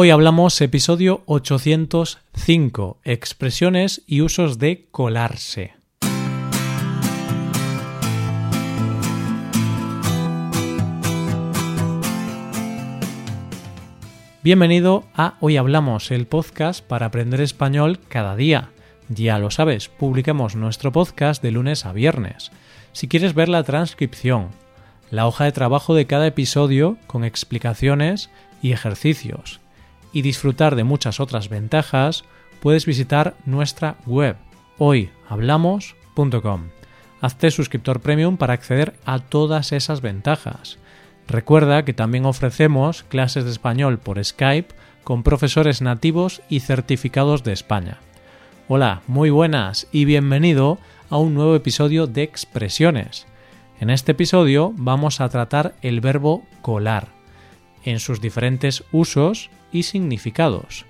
Hoy hablamos episodio 805, expresiones y usos de colarse. Bienvenido a Hoy Hablamos, el podcast para aprender español cada día. Ya lo sabes, publicamos nuestro podcast de lunes a viernes. Si quieres ver la transcripción, la hoja de trabajo de cada episodio con explicaciones y ejercicios, y disfrutar de muchas otras ventajas, puedes visitar nuestra web hoyhablamos.com. Hazte suscriptor premium para acceder a todas esas ventajas. Recuerda que también ofrecemos clases de español por Skype con profesores nativos y certificados de España. Hola, muy buenas y bienvenido a un nuevo episodio de Expresiones. En este episodio vamos a tratar el verbo colar en sus diferentes usos y significados,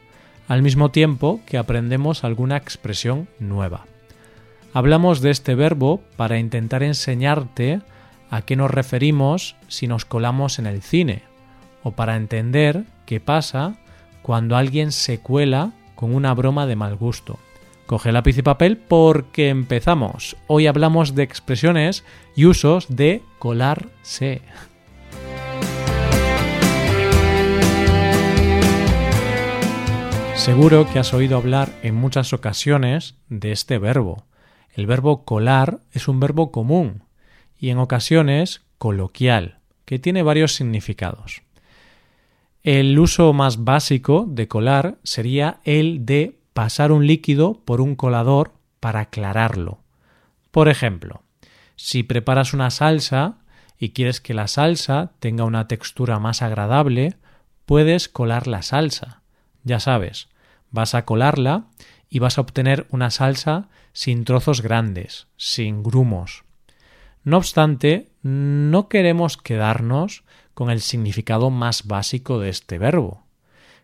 al mismo tiempo que aprendemos alguna expresión nueva. Hablamos de este verbo para intentar enseñarte a qué nos referimos si nos colamos en el cine, o para entender qué pasa cuando alguien se cuela con una broma de mal gusto. Coge lápiz y papel porque empezamos. Hoy hablamos de expresiones y usos de colarse. Seguro que has oído hablar en muchas ocasiones de este verbo. El verbo colar es un verbo común y en ocasiones coloquial, que tiene varios significados. El uso más básico de colar sería el de pasar un líquido por un colador para aclararlo. Por ejemplo, si preparas una salsa y quieres que la salsa tenga una textura más agradable, puedes colar la salsa. Ya sabes, vas a colarla y vas a obtener una salsa sin trozos grandes, sin grumos. No obstante, no queremos quedarnos con el significado más básico de este verbo.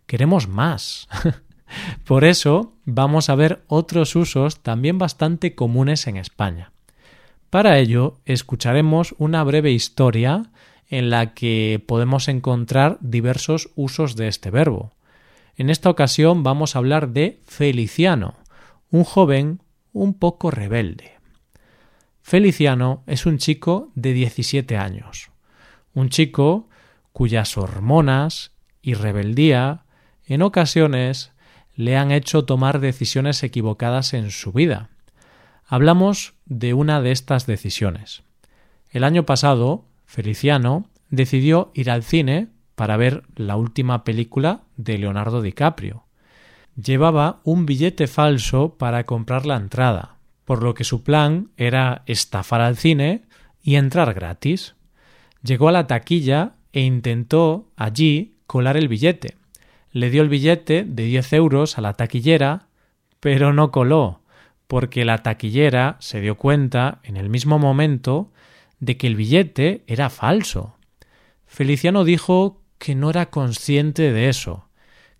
Queremos más. Por eso vamos a ver otros usos también bastante comunes en España. Para ello, escucharemos una breve historia en la que podemos encontrar diversos usos de este verbo. En esta ocasión vamos a hablar de Feliciano, un joven un poco rebelde. Feliciano es un chico de 17 años, un chico cuyas hormonas y rebeldía en ocasiones le han hecho tomar decisiones equivocadas en su vida. Hablamos de una de estas decisiones. El año pasado, Feliciano decidió ir al cine para ver la última película de Leonardo DiCaprio. Llevaba un billete falso para comprar la entrada, por lo que su plan era estafar al cine y entrar gratis. Llegó a la taquilla e intentó allí colar el billete le dio el billete de 10 euros a la taquillera, pero no coló, porque la taquillera se dio cuenta en el mismo momento de que el billete era falso. Feliciano dijo que no era consciente de eso,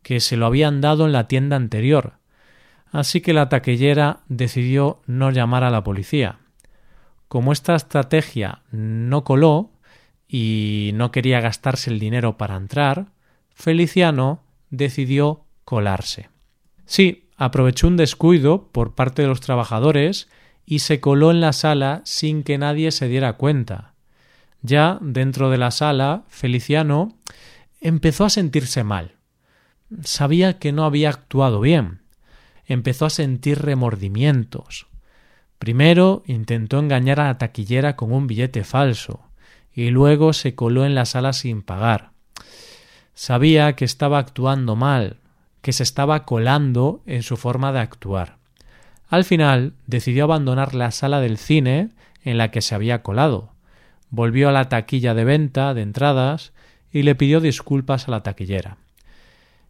que se lo habían dado en la tienda anterior, así que la taquillera decidió no llamar a la policía. Como esta estrategia no coló y no quería gastarse el dinero para entrar, Feliciano decidió colarse. Sí, aprovechó un descuido por parte de los trabajadores y se coló en la sala sin que nadie se diera cuenta. Ya dentro de la sala, Feliciano empezó a sentirse mal. Sabía que no había actuado bien. Empezó a sentir remordimientos. Primero intentó engañar a la taquillera con un billete falso y luego se coló en la sala sin pagar. Sabía que estaba actuando mal, que se estaba colando en su forma de actuar. Al final decidió abandonar la sala del cine en la que se había colado. Volvió a la taquilla de venta de entradas y le pidió disculpas a la taquillera.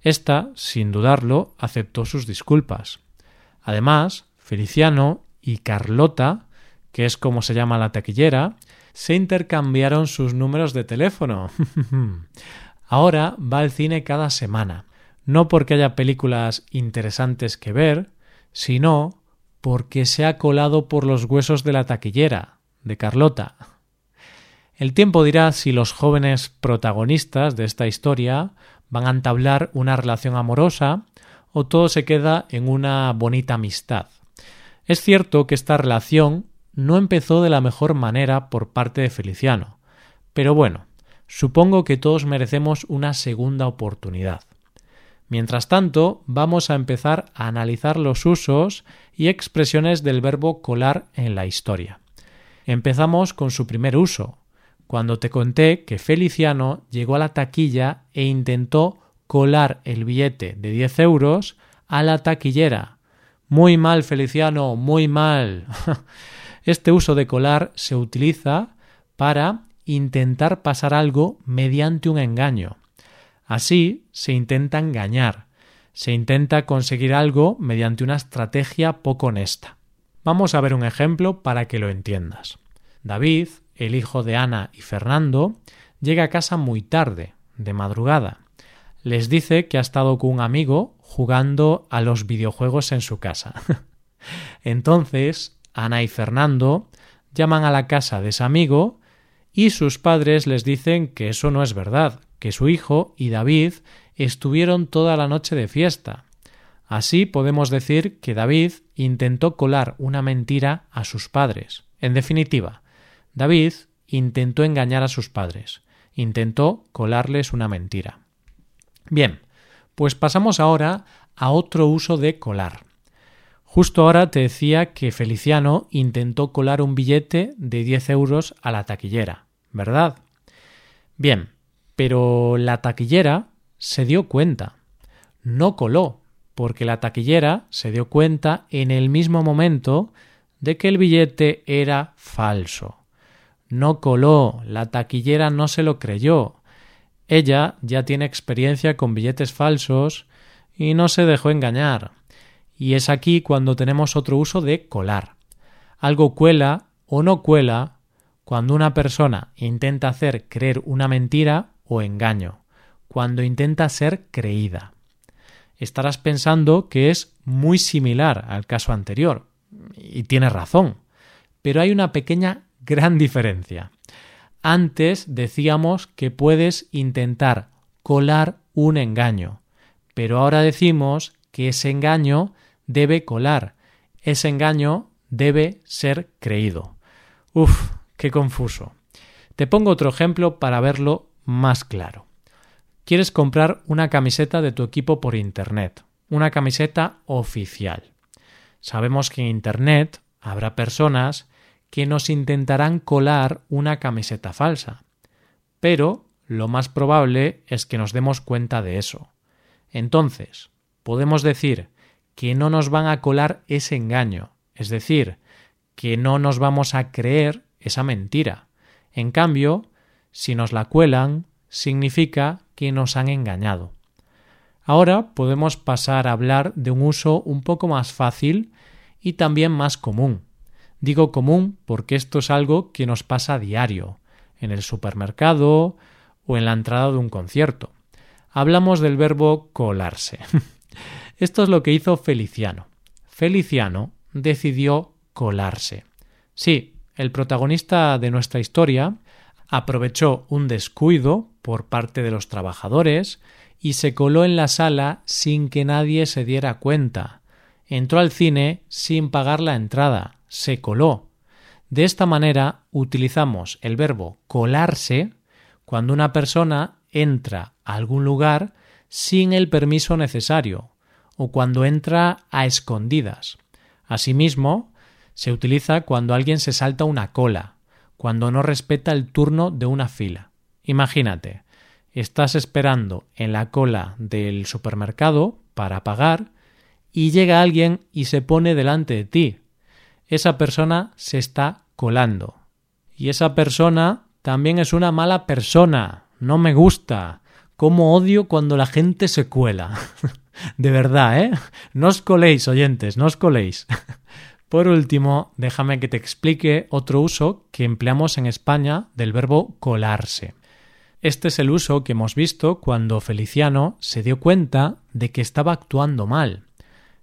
Esta, sin dudarlo, aceptó sus disculpas. Además, Feliciano y Carlota, que es como se llama la taquillera, se intercambiaron sus números de teléfono. Ahora va al cine cada semana, no porque haya películas interesantes que ver, sino porque se ha colado por los huesos de la taquillera, de Carlota. El tiempo dirá si los jóvenes protagonistas de esta historia van a entablar una relación amorosa o todo se queda en una bonita amistad. Es cierto que esta relación no empezó de la mejor manera por parte de Feliciano, pero bueno, supongo que todos merecemos una segunda oportunidad. Mientras tanto, vamos a empezar a analizar los usos y expresiones del verbo colar en la historia. Empezamos con su primer uso, cuando te conté que Feliciano llegó a la taquilla e intentó colar el billete de 10 euros a la taquillera. Muy mal, Feliciano, muy mal. Este uso de colar se utiliza para intentar pasar algo mediante un engaño. Así se intenta engañar, se intenta conseguir algo mediante una estrategia poco honesta. Vamos a ver un ejemplo para que lo entiendas. David, el hijo de Ana y Fernando, llega a casa muy tarde, de madrugada. Les dice que ha estado con un amigo jugando a los videojuegos en su casa. Entonces Ana y Fernando llaman a la casa de ese amigo y sus padres les dicen que eso no es verdad, que su hijo y David estuvieron toda la noche de fiesta. Así podemos decir que David intentó colar una mentira a sus padres. En definitiva, David intentó engañar a sus padres, intentó colarles una mentira. Bien, pues pasamos ahora a otro uso de colar. Justo ahora te decía que Feliciano intentó colar un billete de 10 euros a la taquillera, ¿verdad? Bien, pero la taquillera se dio cuenta. No coló, porque la taquillera se dio cuenta en el mismo momento de que el billete era falso. No coló, la taquillera no se lo creyó. Ella ya tiene experiencia con billetes falsos y no se dejó engañar. Y es aquí cuando tenemos otro uso de colar. Algo cuela o no cuela cuando una persona intenta hacer creer una mentira o engaño, cuando intenta ser creída. Estarás pensando que es muy similar al caso anterior, y tienes razón, pero hay una pequeña gran diferencia. Antes decíamos que puedes intentar colar un engaño, pero ahora decimos que ese engaño debe colar. Ese engaño debe ser creído. Uf, qué confuso. Te pongo otro ejemplo para verlo más claro. Quieres comprar una camiseta de tu equipo por Internet, una camiseta oficial. Sabemos que en Internet habrá personas que nos intentarán colar una camiseta falsa, pero lo más probable es que nos demos cuenta de eso. Entonces, podemos decir que no nos van a colar ese engaño, es decir, que no nos vamos a creer esa mentira. En cambio, si nos la cuelan, significa que nos han engañado. Ahora podemos pasar a hablar de un uso un poco más fácil y también más común. Digo común porque esto es algo que nos pasa a diario, en el supermercado o en la entrada de un concierto. Hablamos del verbo colarse. Esto es lo que hizo Feliciano. Feliciano decidió colarse. Sí, el protagonista de nuestra historia aprovechó un descuido por parte de los trabajadores y se coló en la sala sin que nadie se diera cuenta. Entró al cine sin pagar la entrada, se coló. De esta manera utilizamos el verbo colarse cuando una persona entra a algún lugar sin el permiso necesario o cuando entra a escondidas. Asimismo, se utiliza cuando alguien se salta una cola, cuando no respeta el turno de una fila. Imagínate, estás esperando en la cola del supermercado para pagar y llega alguien y se pone delante de ti. Esa persona se está colando. Y esa persona también es una mala persona. No me gusta. Cómo odio cuando la gente se cuela. De verdad, ¿eh? No os coléis, oyentes, no os coléis. Por último, déjame que te explique otro uso que empleamos en España del verbo colarse. Este es el uso que hemos visto cuando Feliciano se dio cuenta de que estaba actuando mal.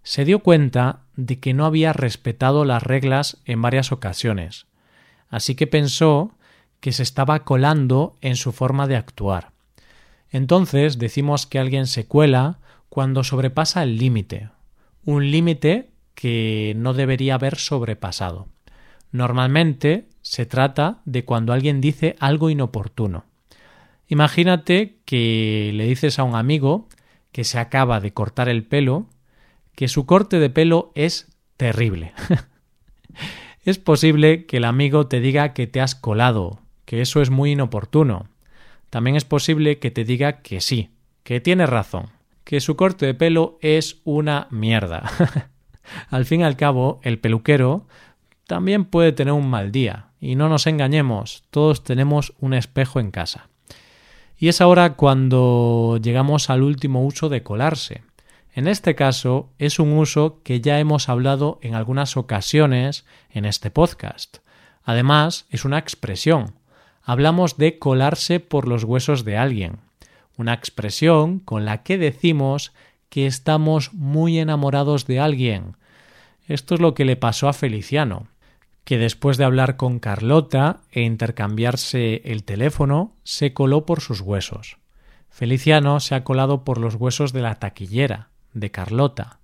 Se dio cuenta de que no había respetado las reglas en varias ocasiones. Así que pensó que se estaba colando en su forma de actuar. Entonces decimos que alguien se cuela cuando sobrepasa el límite, un límite que no debería haber sobrepasado. Normalmente se trata de cuando alguien dice algo inoportuno. Imagínate que le dices a un amigo que se acaba de cortar el pelo que su corte de pelo es terrible. es posible que el amigo te diga que te has colado, que eso es muy inoportuno. También es posible que te diga que sí, que tiene razón, que su corte de pelo es una mierda. al fin y al cabo, el peluquero también puede tener un mal día, y no nos engañemos, todos tenemos un espejo en casa. Y es ahora cuando llegamos al último uso de colarse. En este caso es un uso que ya hemos hablado en algunas ocasiones en este podcast. Además, es una expresión. Hablamos de colarse por los huesos de alguien. Una expresión con la que decimos que estamos muy enamorados de alguien. Esto es lo que le pasó a Feliciano, que después de hablar con Carlota e intercambiarse el teléfono, se coló por sus huesos. Feliciano se ha colado por los huesos de la taquillera, de Carlota.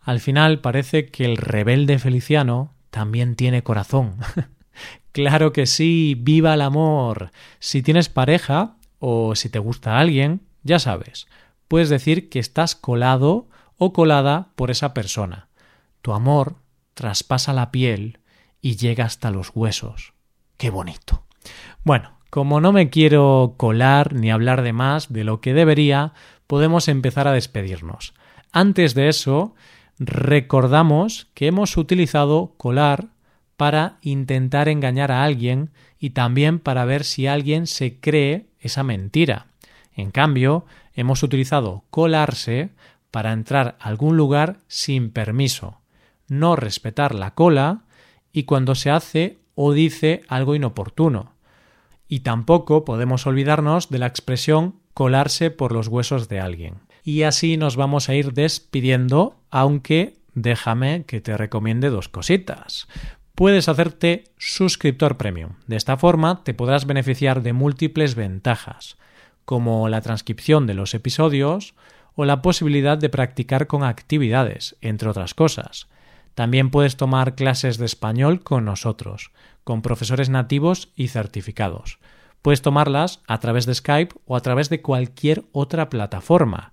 Al final parece que el rebelde Feliciano también tiene corazón. claro que sí, viva el amor. Si tienes pareja o si te gusta alguien, ya sabes, puedes decir que estás colado o colada por esa persona. Tu amor traspasa la piel y llega hasta los huesos. Qué bonito. Bueno, como no me quiero colar ni hablar de más de lo que debería, podemos empezar a despedirnos. Antes de eso, recordamos que hemos utilizado colar para intentar engañar a alguien y también para ver si alguien se cree esa mentira. En cambio, hemos utilizado colarse para entrar a algún lugar sin permiso, no respetar la cola y cuando se hace o dice algo inoportuno. Y tampoco podemos olvidarnos de la expresión colarse por los huesos de alguien. Y así nos vamos a ir despidiendo, aunque déjame que te recomiende dos cositas. Puedes hacerte suscriptor premium. De esta forma te podrás beneficiar de múltiples ventajas, como la transcripción de los episodios o la posibilidad de practicar con actividades, entre otras cosas. También puedes tomar clases de español con nosotros, con profesores nativos y certificados. Puedes tomarlas a través de Skype o a través de cualquier otra plataforma.